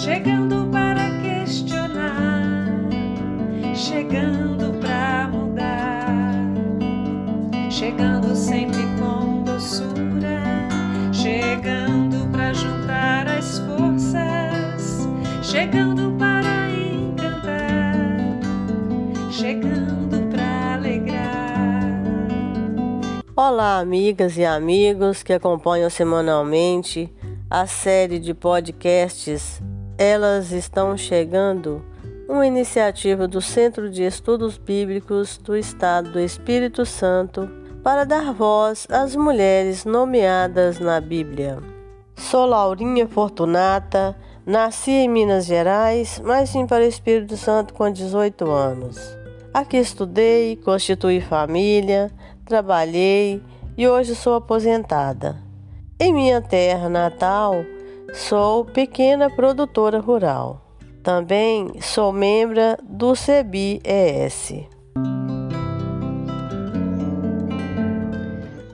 chegando para questionar, chegando para mudar, chegando sempre com doçura, chegando para juntar as forças, chegando para encantar, chegando para alegrar. Olá, amigas e amigos que acompanham semanalmente a série de podcasts Elas Estão Chegando, uma iniciativa do Centro de Estudos Bíblicos do Estado do Espírito Santo para dar voz às mulheres nomeadas na Bíblia. Sou Laurinha Fortunata, nasci em Minas Gerais, mas vim para o Espírito Santo com 18 anos. Aqui estudei, constituí família, trabalhei e hoje sou aposentada. Em minha terra natal, sou pequena produtora rural. Também sou membro do CEBI-ES.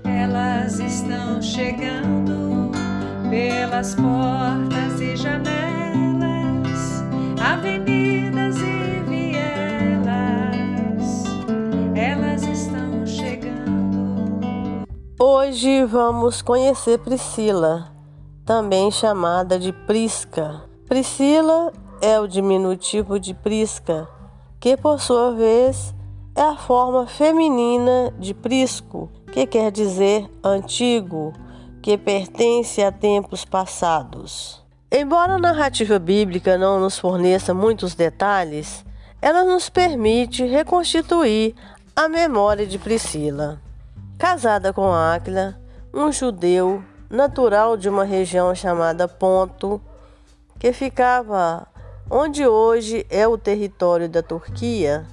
Elas estão chegando pelas portas e janelas, avenidas e vielas. Elas estão chegando. Hoje vamos conhecer Priscila, também chamada de Prisca. Priscila é o diminutivo de Prisca, que por sua vez é a forma feminina de Prisco, que quer dizer antigo, que pertence a tempos passados. Embora a narrativa bíblica não nos forneça muitos detalhes, ela nos permite reconstituir a memória de Priscila. Casada com Áquila, um judeu natural de uma região chamada Ponto, que ficava onde hoje é o território da Turquia,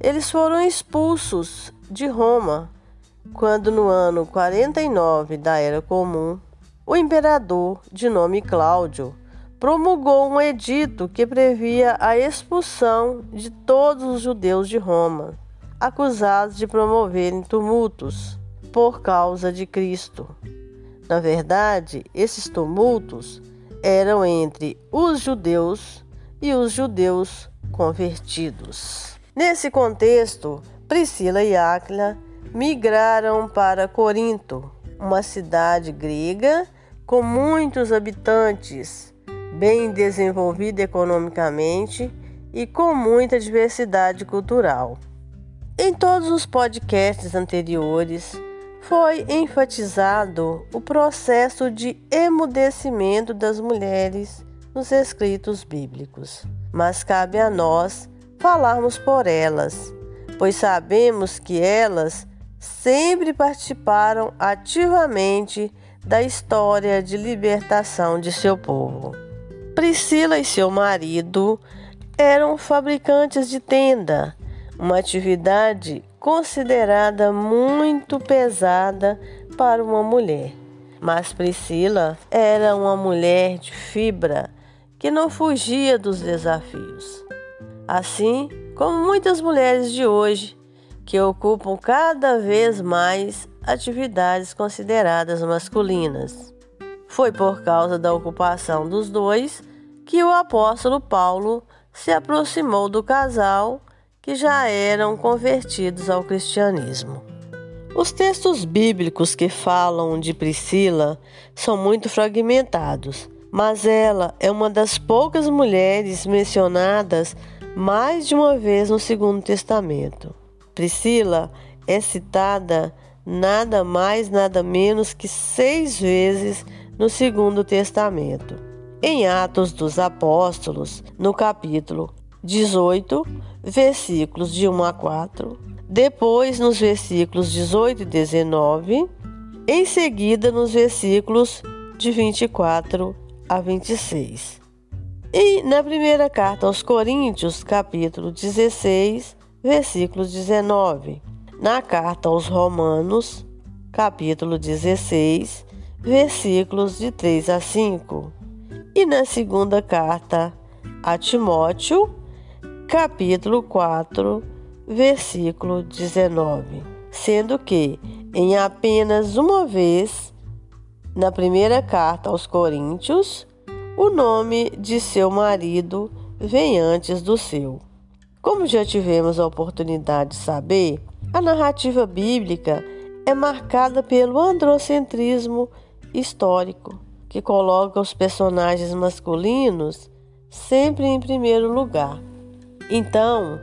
eles foram expulsos de Roma quando, no ano 49 da Era Comum, o imperador, de nome Cláudio, promulgou um edito que previa a expulsão de todos os judeus de Roma, acusados de promoverem tumultos por causa de Cristo. Na verdade, esses tumultos eram entre os judeus e os judeus convertidos. Nesse contexto, Priscila e Áquila migraram para Corinto, uma cidade grega com muitos habitantes, bem desenvolvida economicamente e com muita diversidade cultural. Em todos os podcasts anteriores, foi enfatizado o processo de emudecimento das mulheres nos escritos bíblicos, mas cabe a nós falarmos por elas, pois sabemos que elas sempre participaram ativamente da história de libertação de seu povo. Priscila e seu marido eram fabricantes de tenda, uma atividade considerada muito pesada para uma mulher. Mas Priscila era uma mulher de fibra que não fugia dos desafios. Assim como muitas mulheres de hoje que ocupam cada vez mais atividades consideradas masculinas. Foi por causa da ocupação dos dois que o apóstolo Paulo se aproximou do casal que já eram convertidos ao cristianismo. Os textos bíblicos que falam de Priscila são muito fragmentados, mas ela é uma das poucas mulheres mencionadas mais de uma vez no Segundo Testamento. Priscila é citada nada mais, nada menos que seis vezes no Segundo Testamento. Em Atos dos Apóstolos, no capítulo 18, versículos de 1 a 4, depois nos versículos 18 e 19, em seguida nos versículos de 24 a 26. E na primeira carta aos Coríntios, capítulo 16, versículos 19. Na carta aos Romanos, capítulo 16, versículos de 3 a 5. E na segunda carta a Timóteo, capítulo 4, versículo 19. Sendo que, em apenas uma vez, na primeira carta aos Coríntios, o nome de seu marido vem antes do seu. Como já tivemos a oportunidade de saber, a narrativa bíblica é marcada pelo androcentrismo histórico, que coloca os personagens masculinos sempre em primeiro lugar. Então,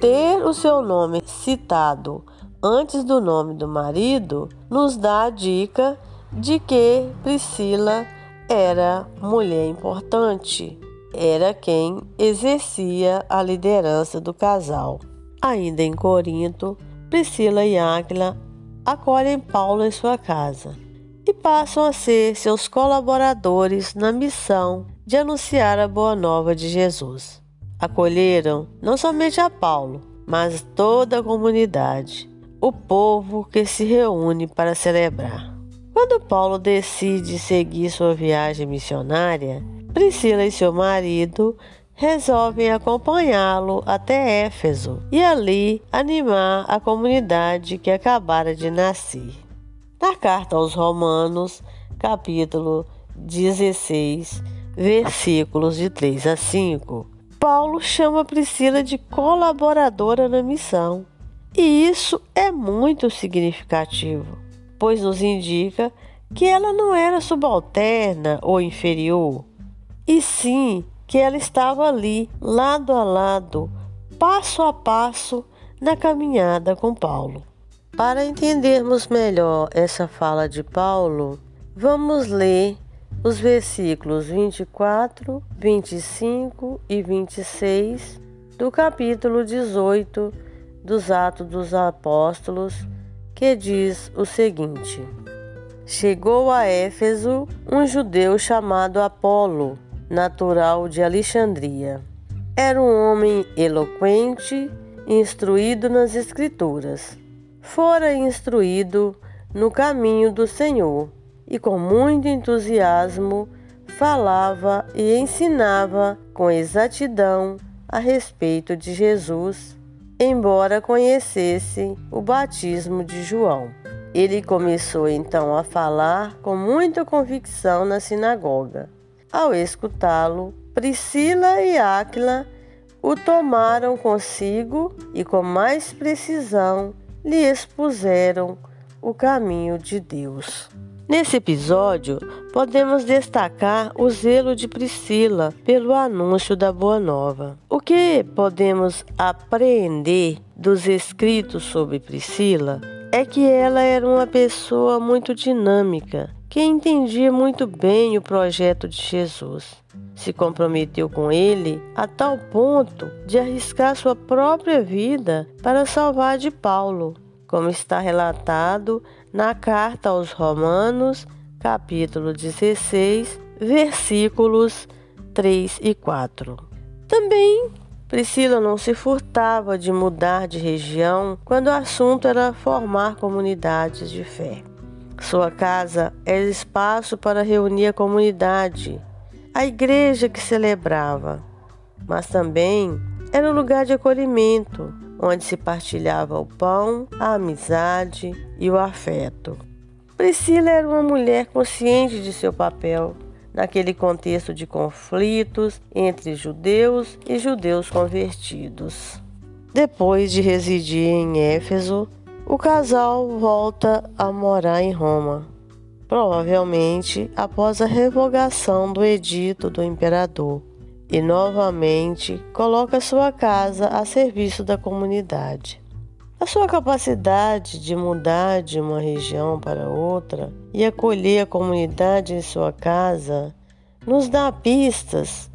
ter o seu nome citado antes do nome do marido nos dá a dica de que Priscila era mulher importante, era quem exercia a liderança do casal. Ainda em Corinto, Priscila e Áquila acolhem Paulo em sua casa e passam a ser seus colaboradores na missão de anunciar a boa nova de Jesus. Acolheram não somente a Paulo, mas toda a comunidade, o povo que se reúne para celebrar. Quando Paulo decide seguir sua viagem missionária, Priscila e seu marido resolvem acompanhá-lo até Éfeso e ali animar a comunidade que acabara de nascer. Na carta aos Romanos, capítulo 16, versículos de 3 a 5, Paulo chama Priscila de colaboradora na missão. E isso é muito significativo, pois nos indica que ela não era subalterna ou inferior, e sim que ela estava ali, lado a lado, passo a passo, na caminhada com Paulo. Para entendermos melhor essa fala de Paulo, vamos ler os versículos 24, 25 e 26 do capítulo 18 dos Atos dos Apóstolos, que diz o seguinte: Chegou a Éfeso um judeu chamado Apolo, natural de Alexandria. Era um homem eloquente, instruído nas Escrituras. Fora instruído no caminho do Senhor e com muito entusiasmo falava e ensinava com exatidão a respeito de Jesus, embora conhecesse o batismo de João. Ele começou então a falar com muita convicção na sinagoga. Ao escutá-lo, Priscila e Áquila o tomaram consigo e com mais precisão lhe expuseram o caminho de Deus. Nesse episódio, podemos destacar o zelo de Priscila pelo anúncio da Boa Nova. O que podemos apreender dos escritos sobre Priscila é que ela era uma pessoa muito dinâmica, que entendia muito bem o projeto de Jesus. Se comprometeu com ele a tal ponto de arriscar sua própria vida para salvar de Paulo, como está relatado na carta aos Romanos, capítulo 16, versículos 3 e 4. Também Priscila não se furtava de mudar de região quando o assunto era formar comunidades de fé. Sua casa era espaço para reunir a comunidade, a igreja que celebrava, mas também era um lugar de acolhimento, onde se partilhava o pão, a amizade e o afeto. Priscila era uma mulher consciente de seu papel naquele contexto de conflitos entre judeus e judeus convertidos. Depois de residir em Éfeso, o casal volta a morar em Roma, provavelmente após a revogação do edito do imperador e novamente coloca sua casa a serviço da comunidade. A sua capacidade de mudar de uma região para outra e acolher a comunidade em sua casa nos dá pistas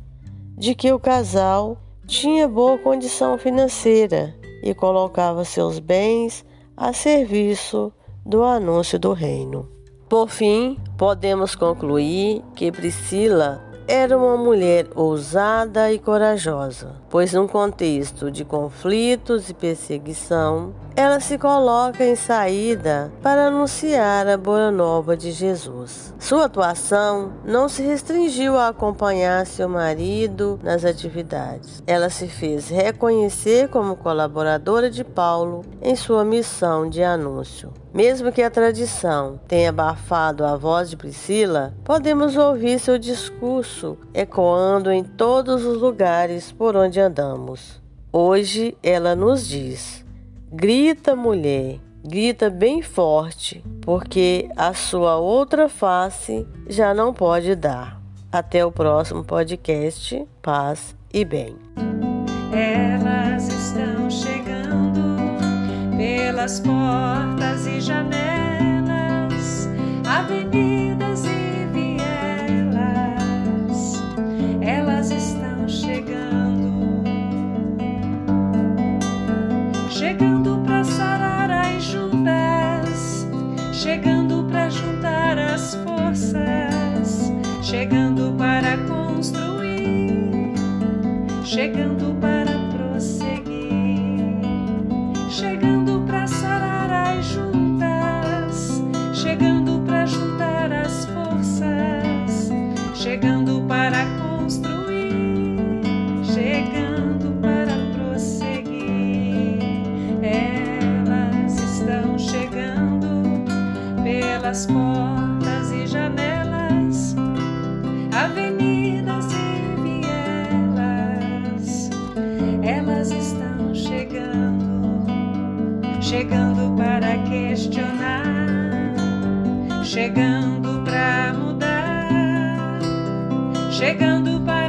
de que o casal tinha boa condição financeira e colocava seus bens a serviço do anúncio do reino. Por fim, podemos concluir que Priscila era uma mulher ousada e corajosa, pois num contexto de conflitos e perseguição, ela se coloca em saída para anunciar a boa nova de Jesus. Sua atuação não se restringiu a acompanhar seu marido nas atividades. Ela se fez reconhecer como colaboradora de Paulo em sua missão de anúncio. Mesmo que a tradição tenha abafado a voz de Priscila, podemos ouvir seu discurso ecoando em todos os lugares por onde andamos. Hoje ela nos diz: grita, mulher, grita bem forte, porque a sua outra face já não pode dar. Até o próximo podcast. Paz e bem. Pelas portas e janelas, avenidas e vielas. Elas estão chegando, chegando para sarar as juntas, chegando para juntar as forças, chegando para construir, chegando chegando para mudar, chegando para